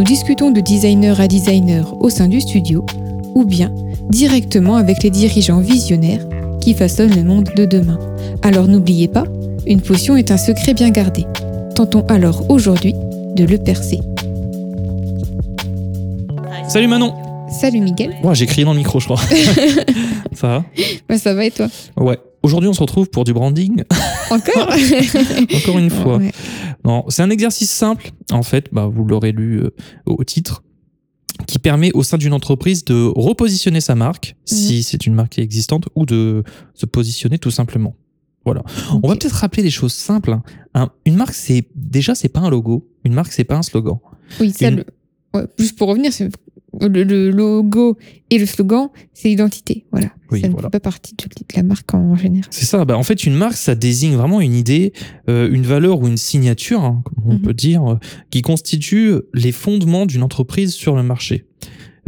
nous discutons de designer à designer au sein du studio ou bien directement avec les dirigeants visionnaires qui façonnent le monde de demain. Alors n'oubliez pas, une potion est un secret bien gardé. Tentons alors aujourd'hui de le percer. Salut Manon Salut Miguel. Moi j'ai crié dans le micro je crois. ça va Bah, ça va et toi? Ouais. Aujourd'hui on se retrouve pour du branding. Encore? Encore une fois. Ouais. Non, c'est un exercice simple, en fait, bah, vous l'aurez lu euh, au titre, qui permet au sein d'une entreprise de repositionner sa marque, si c'est une marque qui est existante, ou de se positionner tout simplement. Voilà. On va peut-être rappeler des choses simples. hein. Un- une marque, c'est déjà, c'est pas un logo. Une marque, c'est pas un slogan. Oui, ça, Une- le- ouais, juste pour revenir, c'est- le, le logo et le slogan, c'est l'identité. Voilà. Oui, ça ne voilà. fait pas partie de la marque en général. C'est ça. Bah, en fait, une marque, ça désigne vraiment une idée, euh, une valeur ou une signature, hein, comme on Mhm. peut dire, euh, qui constitue les fondements d'une entreprise sur le marché.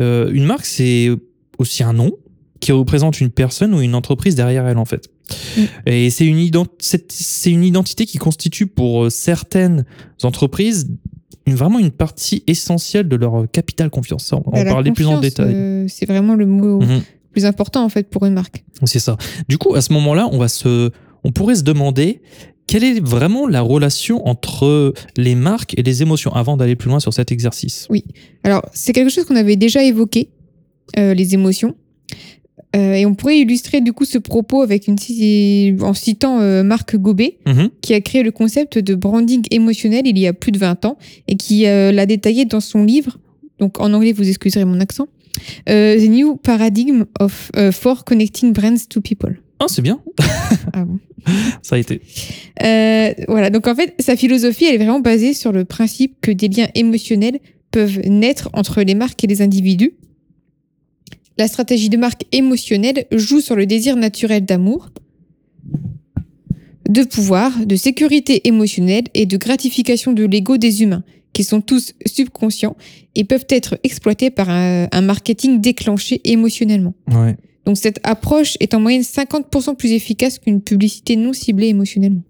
Euh, une marque, c'est aussi un nom qui représente une personne ou une entreprise derrière elle, en fait. Mhm. Et c'est une, ident- identité qui constitue pour certaines entreprises une, vraiment une partie essentielle de leur capital confiance. On va Bah, en parler plus en détail. euh, c'est vraiment le mot Mhm. plus important en fait pour une marque. C'est ça. Du coup, à ce moment-là, on va se, on pourrait se demander quelle est vraiment la relation entre les marques et les émotions avant d'aller plus loin sur cet exercice. Alors, c'est quelque chose qu'on avait déjà évoqué, euh, les émotions. Euh, et on pourrait illustrer du coup ce propos avec une, en citant euh, Marc Gobet, Mhm. qui a créé le concept de branding émotionnel il y a plus de 20 ans et qui euh, l'a détaillé dans son livre. Donc en anglais, vous excuserez mon accent. euh, The New Paradigm of euh, for Connecting Brands to People. Ah, c'est bien. Ah bon. Ça a été. Euh, voilà, donc en fait, sa philosophie, elle est vraiment basée sur le principe que des liens émotionnels peuvent naître entre les marques et les individus. La stratégie de marque émotionnelle joue sur le désir naturel d'amour, de pouvoir, de sécurité émotionnelle et de gratification de l'ego des humains, qui sont tous subconscients et peuvent être exploités par un, un marketing déclenché émotionnellement. Ouais. Donc cette approche est en moyenne 50% plus efficace qu'une publicité non ciblée émotionnellement.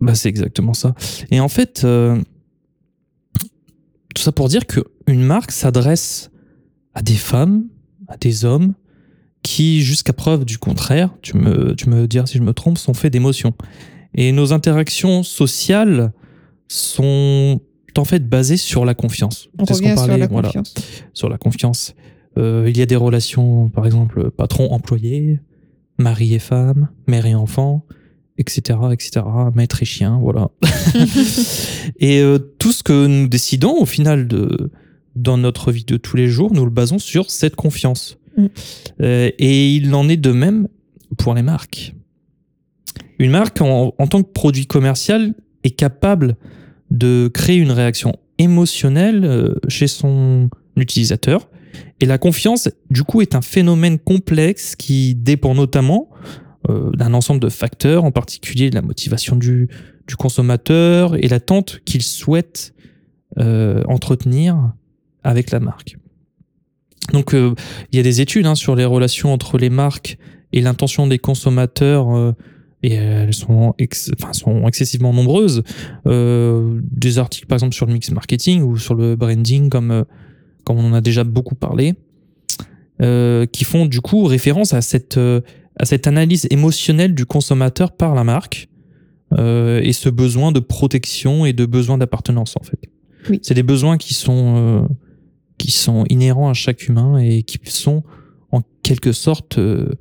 Bah, c'est exactement ça. Et en fait, euh, tout ça pour dire qu'une marque s'adresse à des femmes, à des hommes qui, jusqu'à preuve du contraire, tu me, tu me diras si je me trompe, sont faits d'émotions. Et nos interactions sociales sont en fait basées sur la confiance. On revient sur parlait, la voilà, confiance. sur la confiance. Euh, il y a des relations, par exemple, patron-employé, mari et femme, mère et enfant, etc., etc., maître et chien, voilà. et euh, tout ce que nous décidons, au final, de, dans notre vie de tous les jours, nous le basons sur cette confiance. Mm. Euh, et il en est de même pour les marques. Une marque, en, en tant que produit commercial, est capable de créer une réaction émotionnelle euh, chez son utilisateur. Et la confiance, du coup, est un phénomène complexe qui dépend notamment euh, d'un ensemble de facteurs, en particulier la motivation du, du consommateur et l'attente qu'il souhaite euh, entretenir avec la marque. Donc, euh, il y a des études hein, sur les relations entre les marques et l'intention des consommateurs, euh, et elles sont, ex- enfin, sont excessivement nombreuses. Euh, des articles, par exemple, sur le mix marketing ou sur le branding, comme, euh, comme on en a déjà beaucoup parlé, euh, qui font du coup référence à cette, euh, à cette analyse émotionnelle du consommateur par la marque euh, et ce besoin de protection et de besoin d'appartenance en fait. Oui. C'est des besoins qui sont, euh, qui sont inhérents à chaque humain et qui sont en quelque sorte euh,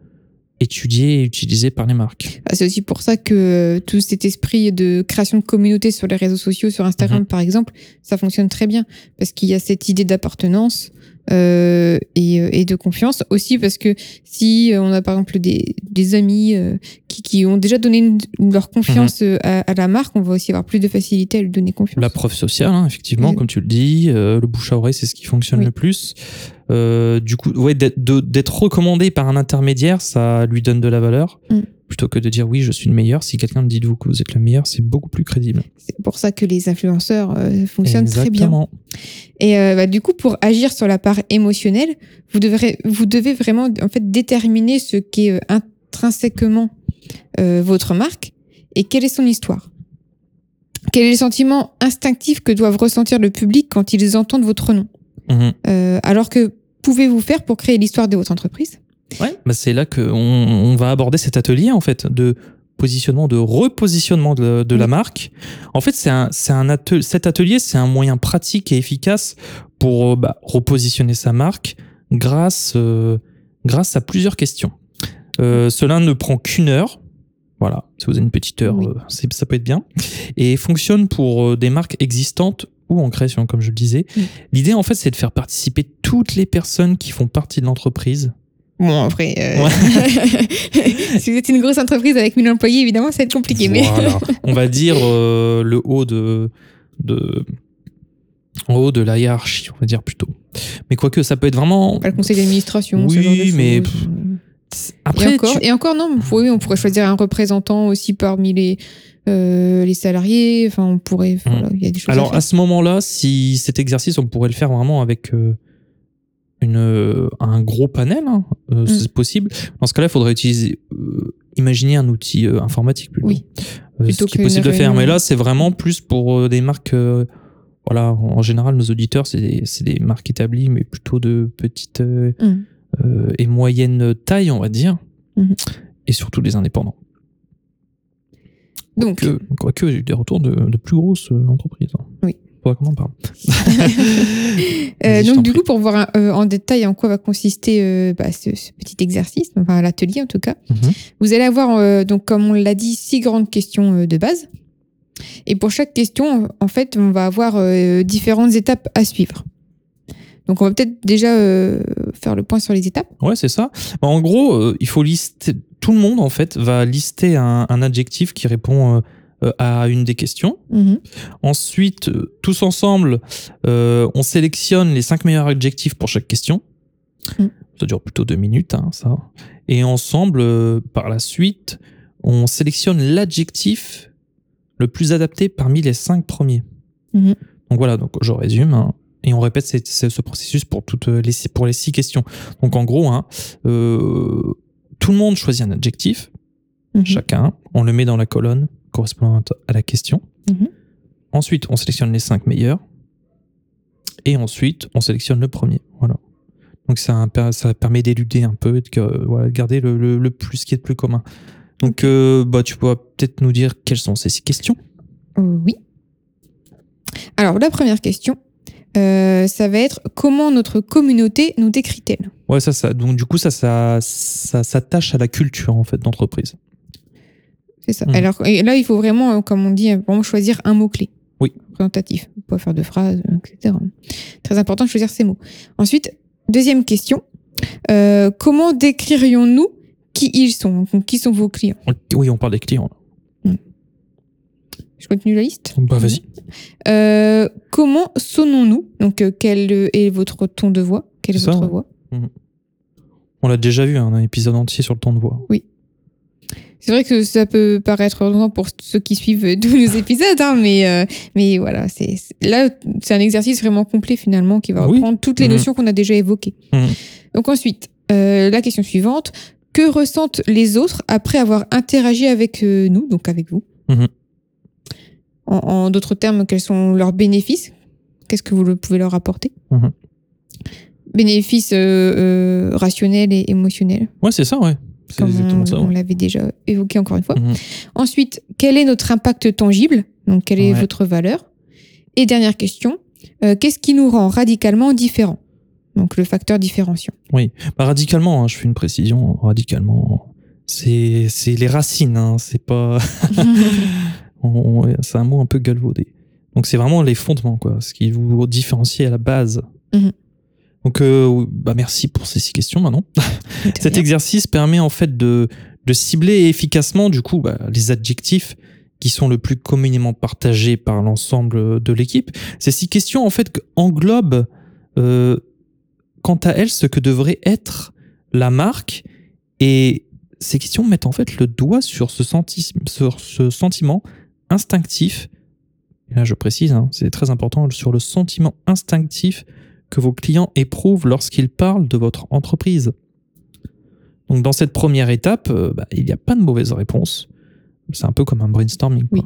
étudiés et utilisés par les marques. Ah, C'est aussi pour ça que tout cet esprit de création de communauté sur les réseaux sociaux, sur Instagram Mhm. par exemple, ça fonctionne très bien. Parce qu'il y a cette idée d'appartenance, euh, et, euh, et de confiance aussi parce que si euh, on a par exemple des, des amis euh, qui, qui ont déjà donné une- leur confiance euh, à, à la marque, on va aussi avoir plus de facilité à lui donner confiance. La preuve sociale, hein, effectivement, Oui. comme tu le dis, euh, le bouche à oreille, c'est ce qui fonctionne Oui. le plus. Euh, du coup, ouais, d'être recommandé par un intermédiaire, ça lui donne de la valeur. Mm. Plutôt que de dire oui, je suis le meilleur. Si quelqu'un dit de vous que vous êtes le meilleur, c'est beaucoup plus crédible. C'est pour ça que les influenceurs euh, fonctionnent très bien. Et euh, bah, du coup, pour agir sur la part émotionnelle, vous, devrez, vous devez vraiment en fait déterminer ce qu'est euh, intrinsèquement votre marque et quelle est son histoire. Quel est le sentiment instinctif que doivent ressentir le public quand ils entendent votre nom? Mhm. Alors que pouvez-vous faire pour créer l'histoire de votre entreprise? Bah, c'est là qu'on on va aborder cet atelier en fait de positionnement, de repositionnement de, de la marque. En fait, c'est un, c'est un atel- cet atelier, c'est un moyen pratique et efficace pour euh, bah, repositionner sa marque grâce, euh, grâce à plusieurs questions. Euh, cela ne prend qu'une heure. Voilà, si vous avez une petite heure, Oui. euh, ça peut être bien. Et fonctionne pour des marques existantes ou en création, comme je le disais. L'idée, en fait, c'est de faire participer toutes les personnes qui font partie de l'entreprise Bon, en vrai, euh, si vous êtes une grosse entreprise avec 1000 employés, évidemment, ça va être compliqué. Mais. On va dire euh, le haut de, de en haut de la hiérarchie, on va dire plutôt. Mais quoique ça peut être vraiment pas le conseil d'administration. ce Oui, genre de mais après et, encore, tu- et encore, non, oui, on pourrait choisir un représentant aussi parmi les, euh, les salariés. Enfin, on pourrait. Voilà, il y a des choses à alors à ce moment-là, si cet exercice on pourrait le faire vraiment avec euh, une euh, un gros panel, hein, euh, Mm. c'est possible. Dans ce cas-là, il faudrait utiliser euh, imaginer un outil euh, informatique plutôt. Oui. Euh, Plutôt ce qui est possible de faire. Mais là, c'est vraiment plus pour des marques. voilà, en général, nos auditeurs, c'est des, marques établies, mais plutôt de petites euh, Mm. et moyenne taille, on va dire. Mhm. Et surtout des indépendants. Donc, Que, quoique, j'ai eu des retours de, de plus grosses entreprises. hein. Oui. Faudrait qu'on en parle. euh, donc du prie. coup, pour voir un- euh, en détail en quoi va consister euh, bah, ce, ce petit exercice, enfin l'atelier en tout cas, Mhm. vous allez avoir, donc comme on l'a dit, six grandes questions de base. Et pour chaque question, en fait, on va avoir différentes étapes à suivre. Donc on va peut-être déjà faire le point sur les étapes. Ouais, c'est ça. Bah, en gros, il faut lister. Tout le monde, en fait, va lister un, un adjectif qui répond à une des questions. Mhm. Ensuite, euh, tous ensemble, euh, on sélectionne les cinq meilleurs adjectifs pour chaque question. Mm. Ça dure plutôt deux minutes, hein, ça. Et ensemble, euh, par la suite, on sélectionne l'adjectif le plus adapté parmi les cinq premiers. Mhm. Donc voilà, donc je résume. hein, et on répète ce processus pour, toutes les, six- pour les six questions. Donc en gros, hein, euh, tout le monde choisit un adjectif, Mhm. chacun. On le met dans la colonne correspondante à la question. Mhm. Ensuite, on sélectionne les cinq meilleurs. Et ensuite, on sélectionne le premier. Voilà. Donc ça, ça permet d'éluder un peu, de, voilà, de garder le, le- le plus ce qui est de plus commun. Donc euh, bah, tu pourras peut-être nous dire quelles sont ces six questions. Oui. Alors la première question, euh, ça va être comment notre communauté nous décrit-elle? Ouais, ça, ça. Donc du coup, ça, ça, ça s'attache à la culture en fait d'entreprise. C'est ça. Mhm. Alors et là, il faut vraiment, euh, comme on dit, euh, vraiment choisir un mot-clé. Oui. Représentatif. Pas faire de phrases, euh, etc. Très important de choisir ces mots. Ensuite, deuxième question. euh, comment décririons-nous qui ils sont? Donc, Qui sont vos clients? Oui, on parle des clients. là. Je continue la liste? Bah vas-y. Euh, comment sonnons-nous? Donc, quel est votre ton de voix? Quelle est votre voix? On l'a déjà vu, hein, un épisode entier sur le ton de voix. C'est vrai que ça peut paraître redondant pour ceux qui suivent tous nos épisodes, hein, mais, euh, mais voilà, c'est là, c'est un exercice vraiment complet finalement qui va Oui. reprendre toutes les Mhm. notions qu'on a déjà évoquées. Mhm. Donc ensuite, euh, la question suivante, que ressentent les autres après avoir interagi avec euh, nous, donc avec vous? Mhm. En, en d'autres termes, quels sont leurs bénéfices? Qu'est-ce que vous pouvez leur apporter? Bénéfices euh, euh, rationnels et émotionnels, Ouais, c'est ça, ouais. Comme on, ça. on ouais. l'avait déjà évoqué encore une fois. Mhm. Ensuite, quel est notre impact tangible? Donc, quelle est Ouais. votre valeur? Et dernière question, euh, qu'est-ce qui nous rend radicalement différents? Donc, le facteur différenciant. Bah, radicalement, hein, je fais une précision. Radicalement, c'est les racines. Hein, c'est pas. c'est un mot un peu galvaudé. Donc c'est vraiment les fondements, quoi. Ce qui vous différencie à la base. Mhm. Donc, euh, bah merci pour ces six questions maintenant. Cet exercice permet en fait de, de cibler efficacement du coup bah, les adjectifs qui sont le plus communément partagés par l'ensemble de l'équipe. Ces six questions en fait englobent euh, quant à elles ce que devrait être la marque et ces questions mettent en fait le doigt sur ce, senti sur ce sentiment instinctif. Et là, je précise, hein, c'est très important, sur le sentiment instinctif que vos clients éprouvent lorsqu'ils parlent de votre entreprise. Donc, dans cette première étape, euh, bah, il n'y a pas de mauvaise réponse. C'est un peu comme un brainstorming. Oui.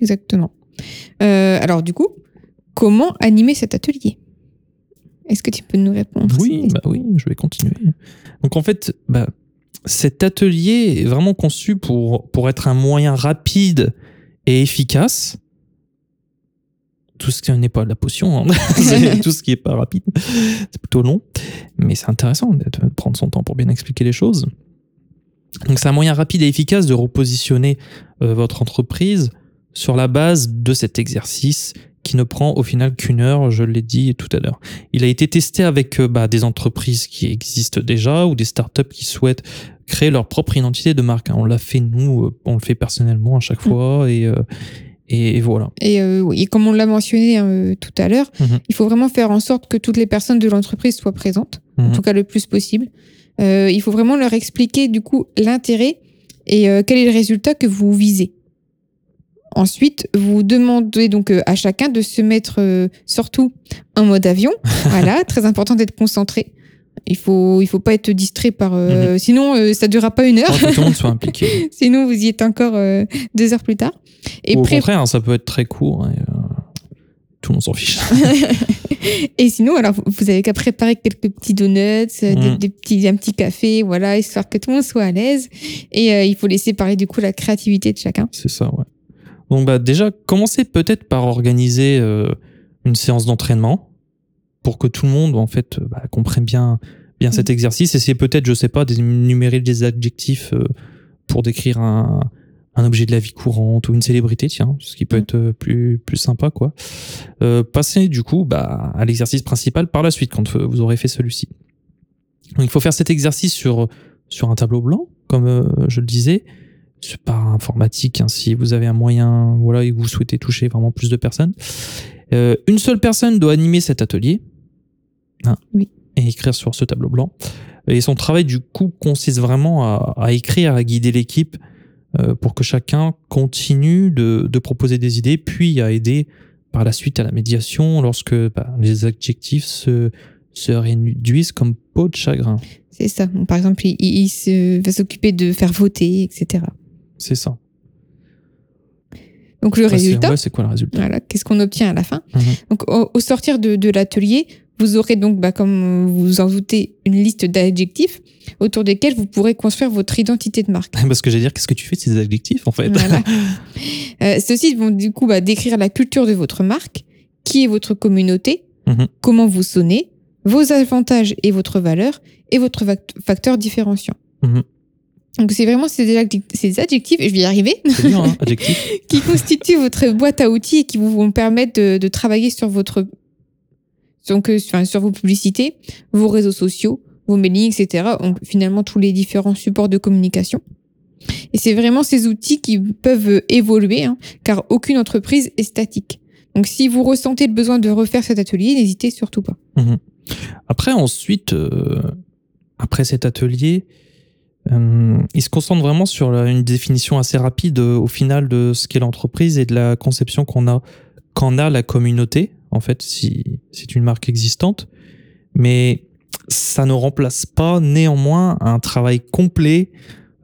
Exactement. Euh, alors, du coup, comment animer cet atelier? Est-ce que tu peux nous répondre Oui, bah oui, je vais continuer. Donc, en fait, bah, cet atelier est vraiment conçu pour, pour être un moyen rapide et efficace. Tout ce qui n'est pas la potion, hein. tout ce qui n'est pas rapide, c'est plutôt long, mais c'est intéressant de prendre son temps pour bien expliquer les choses. Donc c'est un moyen rapide et efficace de repositionner euh, votre entreprise sur la base de cet exercice qui ne prend au final qu'une heure, je l'ai dit tout à l'heure. Il a été testé avec euh, bah, des entreprises qui existent déjà ou des startups qui souhaitent créer leur propre identité de marque. On l'a fait nous, euh, on le fait personnellement à chaque mm. fois et, et, voilà. Et, oui, comme on l'a mentionné tout à l'heure, mm-hmm. il faut vraiment faire en sorte que toutes les personnes de l'entreprise soient présentes, en mm-hmm. tout cas le plus possible. Euh, il faut vraiment leur expliquer du coup l'intérêt et euh, quel est le résultat que vous visez. Ensuite, vous demandez donc euh, à chacun de se mettre surtout en mode avion. voilà, très important d'être concentré. Il faut, il faut pas être distrait par. Mhm. Sinon, ça durera pas une heure. tout le monde soit impliqué. sinon, vous y êtes encore deux heures plus tard. Et au contraire, ça peut être très court. Et, tout le monde s'en fiche. et sinon, alors, vous avez qu'à préparer quelques petits donuts, euh, mm. des, petits, un petit café, voilà, histoire que tout le monde soit à l'aise. Et euh, il faut laisser parler du coup la créativité de chacun. C'est ça, ouais. Donc, bah, déjà, commencez peut-être par organiser euh, une séance d'entraînement pour que tout le monde, en fait, bah, comprenne bien, bien cet mm. exercice. Essayez peut-être, je sais pas, d'énumérer des adjectifs pour décrire un, un objet de la vie courante ou une célébrité, tiens, ce qui peut mm. être euh, plus, plus sympa, quoi. Euh, passez du coup bah, à l'exercice principal par la suite, quand euh, vous aurez fait celui-ci. il faut faire cet exercice sur, sur un tableau blanc, comme je le disais, par informatique, hein, si vous avez un moyen, voilà, et que vous souhaitez toucher vraiment plus de personnes. une seule personne doit animer cet atelier. Hein, oui. Et écrire sur ce tableau blanc. Et son travail, du coup, consiste vraiment à, à écrire, à guider l'équipe euh, pour que chacun continue de, de, proposer des idées, puis à aider par la suite à la médiation lorsque bah, les adjectifs se, se réduisent comme peau de chagrin. C'est ça. Par exemple, il, se, va s'occuper de faire voter, etc. C'est ça. Donc le résultat. C'est quoi le résultat? Voilà, qu'est-ce qu'on obtient à la fin? Mhm. Donc au, sortir de, de l'atelier, vous aurez donc, bah, comme vous vous en doutez, une liste d'adjectifs autour desquels vous pourrez construire votre identité de marque. Parce que j'allais dire, qu'est-ce que tu fais de ces adjectifs en fait voilà. euh, Ceux-ci vont du coup bah, décrire la culture de votre marque, qui est votre communauté, mhm. comment vous sonnez, vos avantages et votre valeur, et votre facteur différenciant. Mhm. Donc c'est vraiment ces adjectifs, et je vais y arriver, bien, hein, qui constituent votre boîte à outils et qui vous vont permettre de, de travailler sur votre donc, euh, sur vos publicités, vos réseaux sociaux, vos mailings, etc. Donc, finalement, tous les différents supports de communication. Et c'est vraiment ces outils qui peuvent évoluer, hein, car aucune entreprise est statique. Donc, si vous ressentez le besoin de refaire cet atelier, n'hésitez surtout pas. Mhm. Après, ensuite, euh, après cet atelier, euh, il se concentre vraiment sur une définition assez rapide au final de ce qu'est l'entreprise et de la conception qu'on a qu'en a la communauté en fait, si c'est une marque existante. Mais ça ne remplace pas néanmoins un travail complet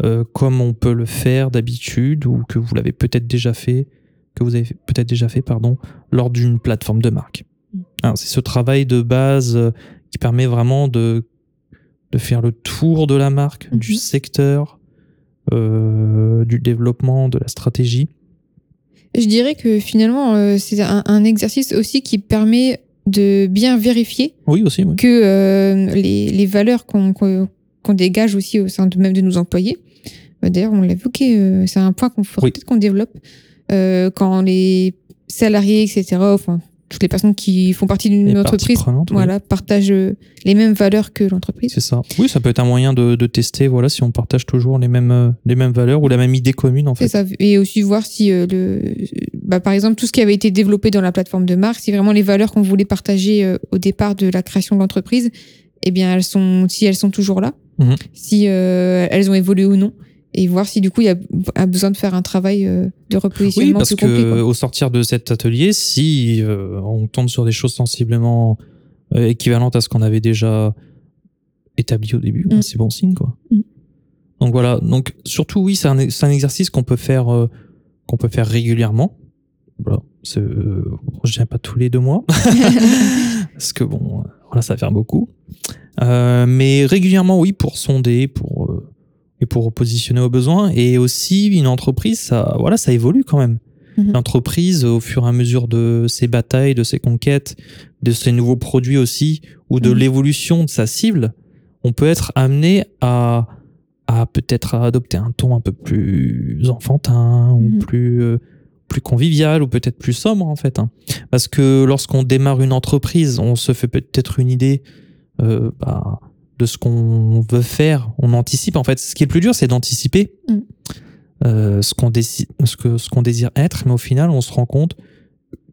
euh, comme on peut le faire d'habitude ou que vous l'avez peut-être déjà fait, que vous avez peut-être déjà fait, pardon, lors d'une plateforme de marque. Mm. C'est ce travail de base euh, qui permet vraiment de, de faire le tour de la marque, du mm-hmm. secteur, euh, du développement, de la stratégie je dirais que finalement, euh, c'est un, exercice aussi qui permet de bien vérifier oui, aussi, que euh, les, les, valeurs qu'on dégage aussi au sein de même de nos employés. Euh, d'ailleurs, on l'a évoqué, c'est un point qu'on peut-être qu'on développe quand les salariés, etc., enfin toutes les personnes qui font partie d'une entreprise oui. voilà, partagent euh, les mêmes valeurs que l'entreprise. C'est ça. Oui, ça peut être un moyen de, de tester, voilà, si on partage toujours les mêmes, euh, les mêmes valeurs ou la même idée commune, en fait. ça. Et aussi voir si, euh, le, bah, par exemple, tout ce qui avait été développé dans la plateforme de marque, si vraiment les valeurs qu'on voulait partager euh, au départ de la création de l'entreprise, eh bien, elles sont, si elles sont toujours là, Mhm. si euh, elles ont évolué ou non, et voir si du coup il y a, a besoin de faire un travail euh, de Oui, repositionnement parce plus que quoi. au sortir de cet atelier, si euh, on tombe sur des choses sensiblement euh, équivalentes à ce qu'on avait déjà établi au début, Mm. c'est bon signe, quoi. Mm. Donc voilà. Donc surtout, oui, c'est un, exercice qu'on peut faire, euh, qu'on peut faire régulièrement. Voilà. C'est, je dirais pas tous les deux mois, parce que bon, voilà, ça va faire beaucoup. Mais régulièrement, oui, pour sonder, pour et pour positionner aux besoins. Et aussi, une entreprise, ça, voilà, ça évolue quand même. Mhm. L'entreprise, au fur et à mesure de ses batailles, de ses conquêtes, de ses nouveaux produits aussi, ou de Mhm. l'évolution de sa cible, on peut être amené à, à peut-être adopter un ton un peu plus enfantin, ou Mhm. plus, euh, plus convivial, ou peut-être plus sobre, en fait. hein. Parce que lorsqu'on démarre une entreprise, on se fait peut-être une idée euh, bah, de ce qu'on veut faire. On anticipe, en fait. Ce qui est le plus dur, c'est d'anticiper Mm. euh, ce qu'on décide, ce que ce qu'on désire être, mais au final, on se rend compte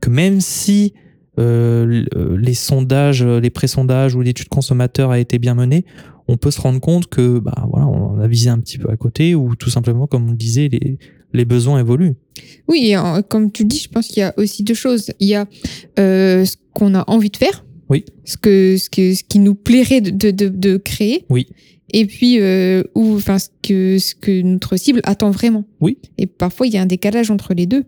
que même si euh, les sondages, les pré-sondages ou l'étude consommateur a été bien menée, on peut se rendre compte que bah voilà, on a visé un petit peu à côté ou tout simplement, comme on le disait, les les besoins évoluent. Oui, et comme tu le dis, je pense qu'il y a aussi deux choses. Il y a euh, ce qu'on a envie de faire, Oui. ce, que, ce, que, ce qui nous plairait de, de, de, créer, Oui. et puis euh, ou, enfin, ce, que, ce que notre cible attend vraiment. Oui. Et parfois, il y a un décalage entre les deux.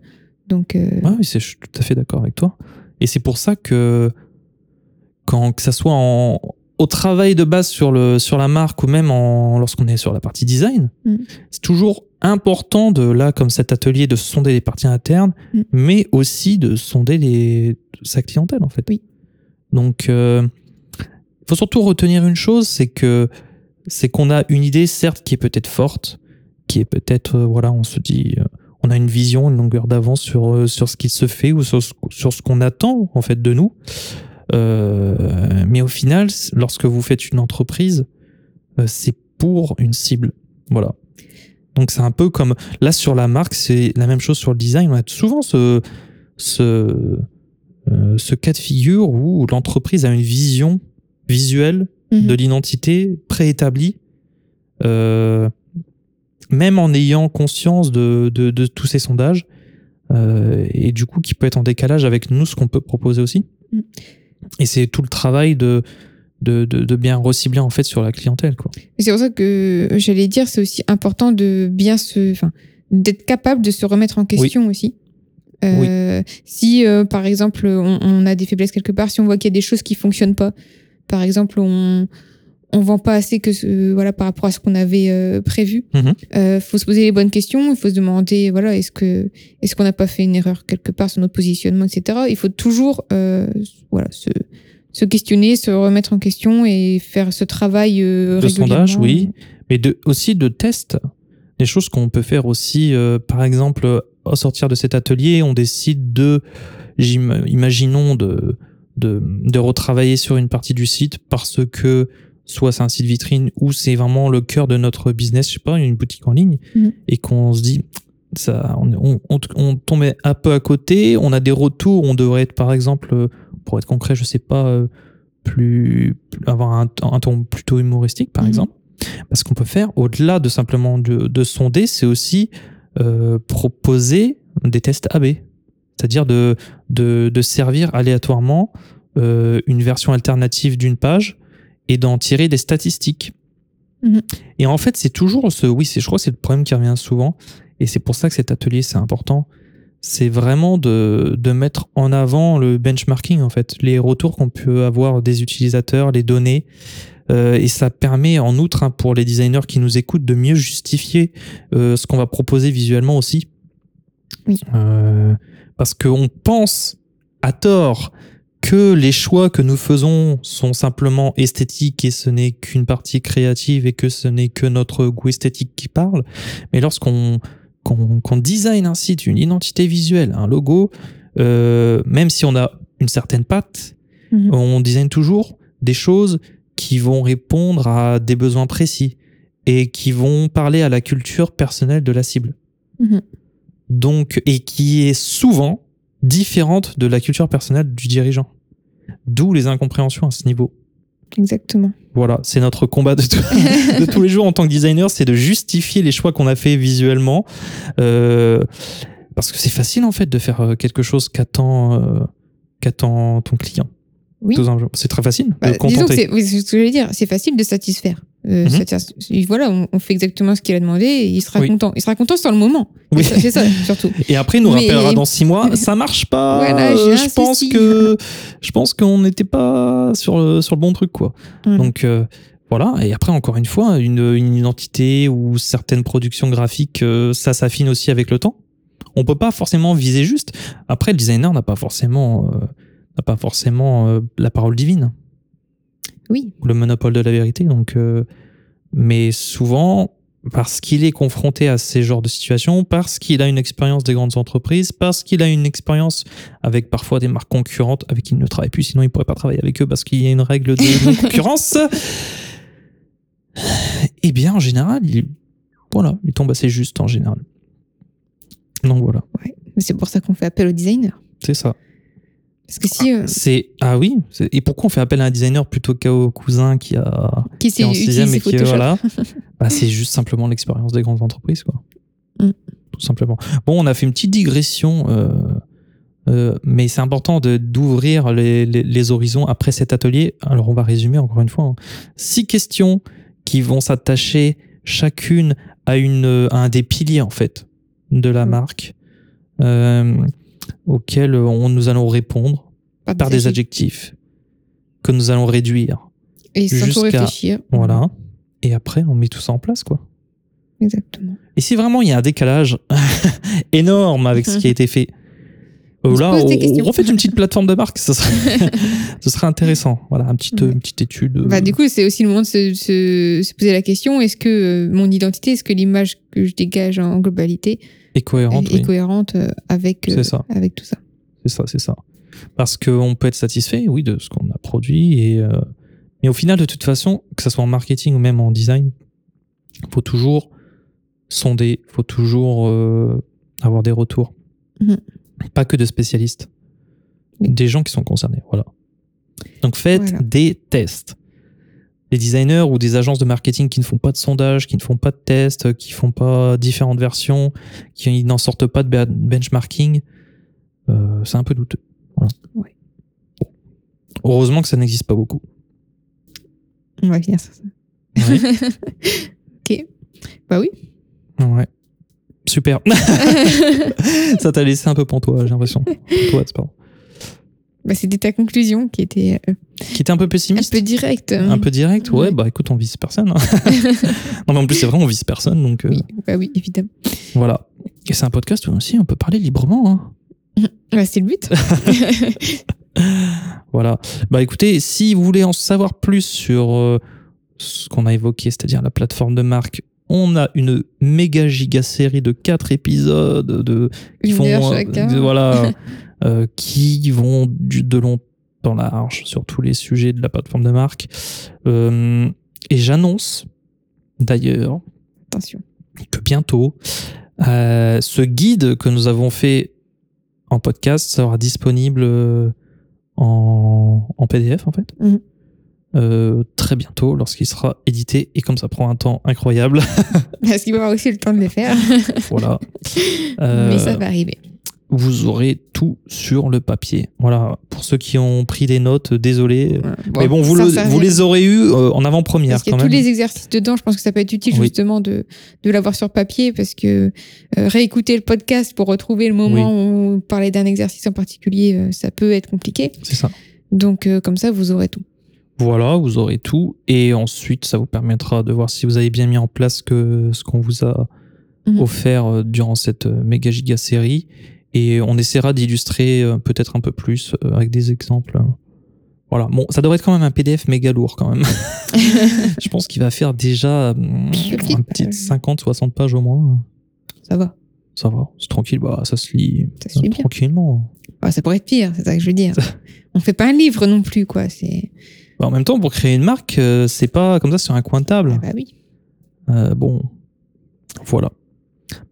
Donc, euh, Ouais, oui, c'est- je suis tout à fait d'accord avec toi. Et c'est pour ça que quand que ça soit en, au travail de base sur le sur la marque ou même en lorsqu'on est sur la partie design, Mm. c'est toujours important de là comme cet atelier de sonder les parties internes, Mm. mais aussi de sonder les sa clientèle en fait. Oui. Donc il faut surtout retenir une chose, c'est que c'est qu'on a une idée certes qui est peut-être forte, qui est peut-être euh, voilà, on se dit euh, on a une vision, une longueur d'avance sur, euh, sur ce qui se fait ou sur ce, sur ce qu'on attend en fait de nous. Euh, mais au final, lorsque vous faites une entreprise, euh, c'est pour une cible. Voilà. Donc c'est un peu comme là sur la marque, c'est la même chose sur le design. On a souvent ce, ce, euh, ce cas de figure où l'entreprise a une vision visuelle mhm. de l'identité préétablie, euh, même en ayant conscience de, de, de tous ces sondages, euh, et du coup qui peut être en décalage avec nous, ce qu'on peut proposer aussi. Mm. Et c'est tout le travail de, de, de, de bien recibler en fait sur la clientèle. C'est pour ça que j'allais dire, c'est aussi important de bien se, d'être capable de se remettre en question aussi. Euh, Si, euh, par exemple, on, on a des faiblesses quelque part, si on voit qu'il y a des choses qui fonctionnent pas, par exemple, on on vend pas assez que ce, voilà par rapport à ce qu'on avait euh, prévu. Mhm. Euh, faut se poser les bonnes questions. Il faut se demander voilà est-ce que est-ce qu'on n'a pas fait une erreur quelque part sur notre positionnement, etc. Il faut toujours voilà se se questionner, se remettre en question et faire ce travail euh, De sondage, oui. Mais de, aussi de tests. Des choses qu'on peut faire aussi, euh, par exemple, au sortir de cet atelier, on décide de, imaginons, de, de, de retravailler sur une partie du site parce que soit c'est un site vitrine ou c'est vraiment le cœur de notre business, je sais pas, une boutique en ligne, Mhm. et qu'on se dit, ça, on, on, on, tombait un peu à côté, on a des retours, on devrait être, par exemple, pour être concret, je sais pas, euh, plus, avoir un, un ton plutôt humoristique, par Mhm. exemple. Parce qu'on peut faire, au-delà de simplement de, de sonder, c'est aussi euh, proposer des tests AB. C'est-à-dire de, de, de servir aléatoirement euh, une version alternative d'une page et d'en tirer des statistiques. Mhm. Et en fait, c'est toujours ce. Oui, c'est, je crois que c'est le problème qui revient souvent. Et c'est pour ça que cet atelier, c'est important. C'est vraiment de, de mettre en avant le benchmarking, en fait, les retours qu'on peut avoir des utilisateurs, les données. Euh, et ça permet, en outre, hein, pour les designers qui nous écoutent, de mieux justifier euh, ce qu'on va proposer visuellement aussi. Oui. Euh, parce qu'on pense à tort que les choix que nous faisons sont simplement esthétiques et ce n'est qu'une partie créative et que ce n'est que notre goût esthétique qui parle. Mais lorsqu'on qu'on qu'on design un site, une identité visuelle, un logo, euh, même si on a une certaine patte. Mhm. On design toujours des choses qui vont répondre à des besoins précis et qui vont parler à la culture personnelle de la cible. Mhm. Donc, et qui est souvent différente de la culture personnelle du dirigeant. D'où les incompréhensions à ce niveau. Exactement. Voilà, c'est notre combat de, tous- de tous les jours en tant que designer, c'est de justifier les choix qu'on a fait visuellement. Euh, parce que c'est facile en fait de faire euh, quelque chose qu'attend euh, qu'attend ton client. Oui. C'est très facile Bah, de disons que contenter. c'est ce que veux dire, c'est facile de satisfaire. Euh, Mhm. satisfaire- Voilà, on, on fait exactement ce qu'il a demandé et il sera Oui. content. Il sera content sur le moment. Oui. C'est ça- surtout. Et après, il nous Mais- rappellera dans six mois, ça marche pas. Voilà, euh, je pense que je pense qu'on n'était pas sur le, sur le bon truc quoi. Donc euh, voilà. Et après, encore une fois, une, une identité ou certaines productions graphiques, euh, ça s'affine aussi avec le temps. On peut pas forcément viser juste. Après, le designer n'a pas forcément euh, n'a pas forcément euh, la parole divine, Oui. le monopole de la vérité. Donc, euh, mais souvent. Parce qu'il est confronté à ces genres de situations, parce qu'il a une expérience des grandes entreprises, parce qu'il a une expérience avec parfois des marques concurrentes avec qui il ne travaille plus, sinon il pourrait pas travailler avec eux parce qu'il y a une règle de non-concurrence. Eh bien, en général, il, voilà, il tombe assez juste en général. Donc voilà, Ouais. Mais C'est pour ça qu'on fait appel au designer. c'est ça. Parce que si. euh, C'est ah oui. Et pourquoi on fait appel à un designer plutôt qu'au cousin qui a qui qui est en sixième et qui voilà bah, C'est juste simplement l'expérience des grandes entreprises, quoi. Mm. Tout simplement. Bon, on a fait une petite digression. euh, euh, mais c'est important de d'ouvrir les, les, les horizons après cet atelier. Alors on va résumer encore une fois. hein. Six questions qui vont s'attacher chacune à une à un des piliers en fait de la Mm. marque euh, auxquels on nous allons répondre par des adjectifs que nous allons réduire. Et sans réfléchir. Voilà. Et après on met tout ça en place quoi. Exactement. Et si vraiment il y a un décalage énorme avec ce qui a été fait, euh, là, on, on refait une petite plateforme de marque. Ce serait, ce serait intéressant. Voilà, un petit, Ouais. une petite étude. euh, Bah, du coup, c'est aussi le moment de se, se- se poser la question est-ce que euh, mon identité, est-ce que l'image que je dégage en globalité cohérente. est, oui. cohérente euh, avec, euh, C'est ça. avec tout ça? C'est ça, c'est ça. Parce qu'on peut être satisfait, oui, de ce qu'on a produit. Et, euh, mais au final, de toute façon, que ce soit en marketing ou même en design, faut toujours sonder, faut toujours euh, avoir des retours. Mhm. Pas que de spécialistes. Oui. Des gens qui sont concernés, voilà. Donc faites Voilà. des tests. Les designers ou des agences de marketing qui ne font pas de sondage, qui ne font pas de tests, qui font pas différentes versions, qui n'en sortent pas de ben- benchmarking, euh, c'est un peu douteux. Voilà. Heureusement que ça n'existe pas beaucoup. On va finir sur ça. Ouais. ok. Bah oui. Ouais. Super. ça t'a laissé un peu pantois, j'ai l'impression. Pantoise, pardon. Bah, C'était ta conclusion qui était euh, Qui était un peu un pessimiste. peu directe. Un peu direct, ouais, Ouais. bah écoute, on vise personne. hein. non, mais en plus, c'est vrai, on vise personne, donc euh, Oui, bah oui, évidemment. voilà. Et c'est un podcast où aussi on peut parler librement. hein. Bah, c'est le but. Voilà. Bah écoutez, si vous voulez en savoir plus sur euh, ce qu'on a évoqué, c'est-à-dire la plateforme de marque, on a une méga giga série de quatre épisodes de qui Une font de- voilà euh, qui vont du, de long en large sur tous les sujets de la plateforme de marque. Euh, et j'annonce d'ailleurs que bientôt, euh, ce guide que nous avons fait en podcast sera disponible en, en PDF en fait. Mhm. Euh, très bientôt lorsqu'il sera édité et comme ça prend un temps incroyable Parce qu'il va avoir aussi le temps de le faire. voilà Euh, Mais ça va arriver. vous aurez tout sur le papier voilà pour ceux qui ont pris des notes désolé mais bon vous, le- vous les aurez eu euh, en avant-première Parce qu'il y tous les exercices dedans, je pense que ça peut être utile Oui. justement de, de l'avoir sur papier parce que réécouter le podcast pour retrouver le moment où on parlait d'un exercice en particulier, ça peut être compliqué. c'est ça Donc comme ça, vous aurez tout. Voilà, vous aurez tout. Et ensuite, ça vous permettra de voir si vous avez bien mis en place que ce qu'on vous a Mhm. offert euh, durant cette euh, méga giga série. Et on essaiera d'illustrer euh, peut-être un peu plus avec des exemples. Voilà. Bon, ça devrait être quand même un PDF méga lourd quand même. Je pense qu'il va faire déjà hum, Petite un petit page. 50, 60 pages au moins. Ça va. Ça va, c'est tranquille, bah, ça se lit, Ça se lit tranquillement. Ah, ça pourrait être pire, c'est ça que je veux dire. On fait pas un livre non plus, quoi. C'est. Bah, en même temps, pour créer une marque, euh, c'est pas comme ça sur un coin de table. Ah bah oui. Euh, bon, voilà.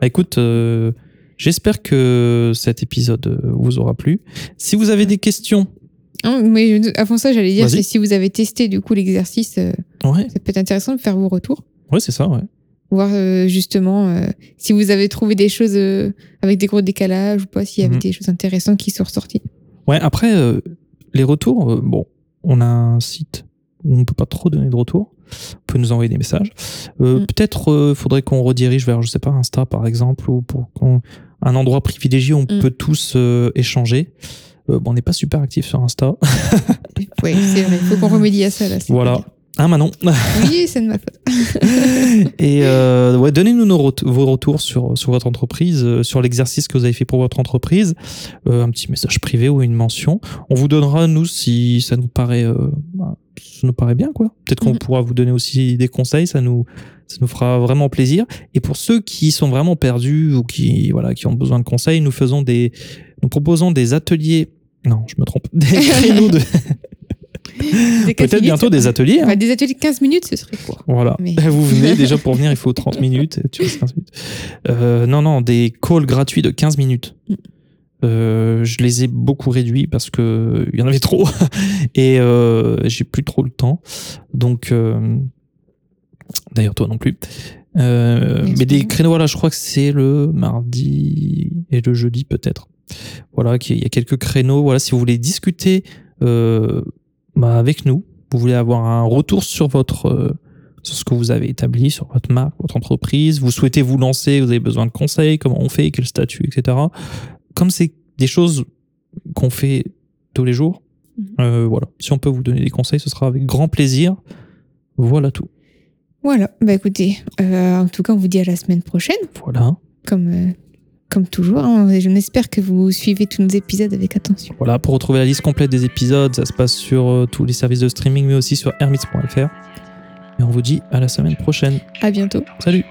Bah écoute, euh, j'espère que cet épisode euh, vous aura plu. Si vous avez des questions, Non, mais avant ça, j'allais dire, c'est si vous avez testé du coup l'exercice, euh, ouais, ça peut être intéressant de faire vos retours. ouais, c'est ça, ouais. Voir euh, justement euh, si vous avez trouvé des choses euh, avec des gros décalages ou pas, s'il y avait Mhm. des choses intéressantes qui sont ressorties. Ouais, après, euh, les retours, euh, bon, on a un site où on peut pas trop donner de retours. On peut nous envoyer des messages. Euh, Mm. Peut-être euh, faudrait qu'on redirige vers, je sais pas, Insta par exemple, ou pour qu'on- un endroit privilégié où on Mm. peut tous euh, échanger. Bon, on n'est pas super actif sur Insta. Oui, c'est vrai. Il faut qu'on remédie à ça là. voilà. Hein, Manon Oui, c'est de ma faute. Et euh, ouais, donnez-nous vos retours sur, sur votre entreprise, euh, sur l'exercice que vous avez fait pour votre entreprise, euh, un petit message privé ou une mention. On vous donnera, nous, si ça nous paraît, euh, bah, ça nous paraît bien, quoi. Peut-être qu'on Mhm. pourra vous donner aussi des conseils, ça nous, ça nous fera vraiment plaisir. Et pour ceux qui sont vraiment perdus ou qui, voilà, qui ont besoin de conseils, nous faisons des, nous proposons des ateliers. Non, je me trompe. Des créneaux de, peut-être bientôt des ateliers. hein. Des ateliers de 15 minutes, ce serait court. Voilà. Mais- Vous venez déjà pour venir, il faut 30 minutes. Tu restes 15 minutes. Euh, non, non, des calls gratuits de 15 minutes. Mm. Euh, je les ai beaucoup réduits parce que il y en avait trop et euh, j'ai plus trop le temps. Donc, d'ailleurs toi non plus. Mais des créneaux, voilà, je crois que c'est le mardi et le jeudi peut-être. Voilà, qu'il y a quelques créneaux. Voilà, si vous voulez discuter euh, bah, avec nous, vous voulez avoir un retour sur votre euh, sur ce que vous avez établi, sur votre marque, votre entreprise, vous souhaitez vous lancer, vous avez besoin de conseils, comment on fait, quel statut, etc. Comme c'est des choses qu'on fait tous les jours, Mhm. euh, voilà. Si on peut vous donner des conseils, ce sera avec grand plaisir. Voilà tout. Voilà. Bah écoutez, euh, en tout cas, on vous dit à la semaine prochaine, Voilà. comme, comme toujours, hein, je n'espère que vous suivez tous nos épisodes avec attention. Voilà, pour retrouver la liste complète des épisodes, ça se passe sur euh, tous les services de streaming, mais aussi sur hermits.fr. Et on vous dit à la semaine prochaine. À bientôt. Salut.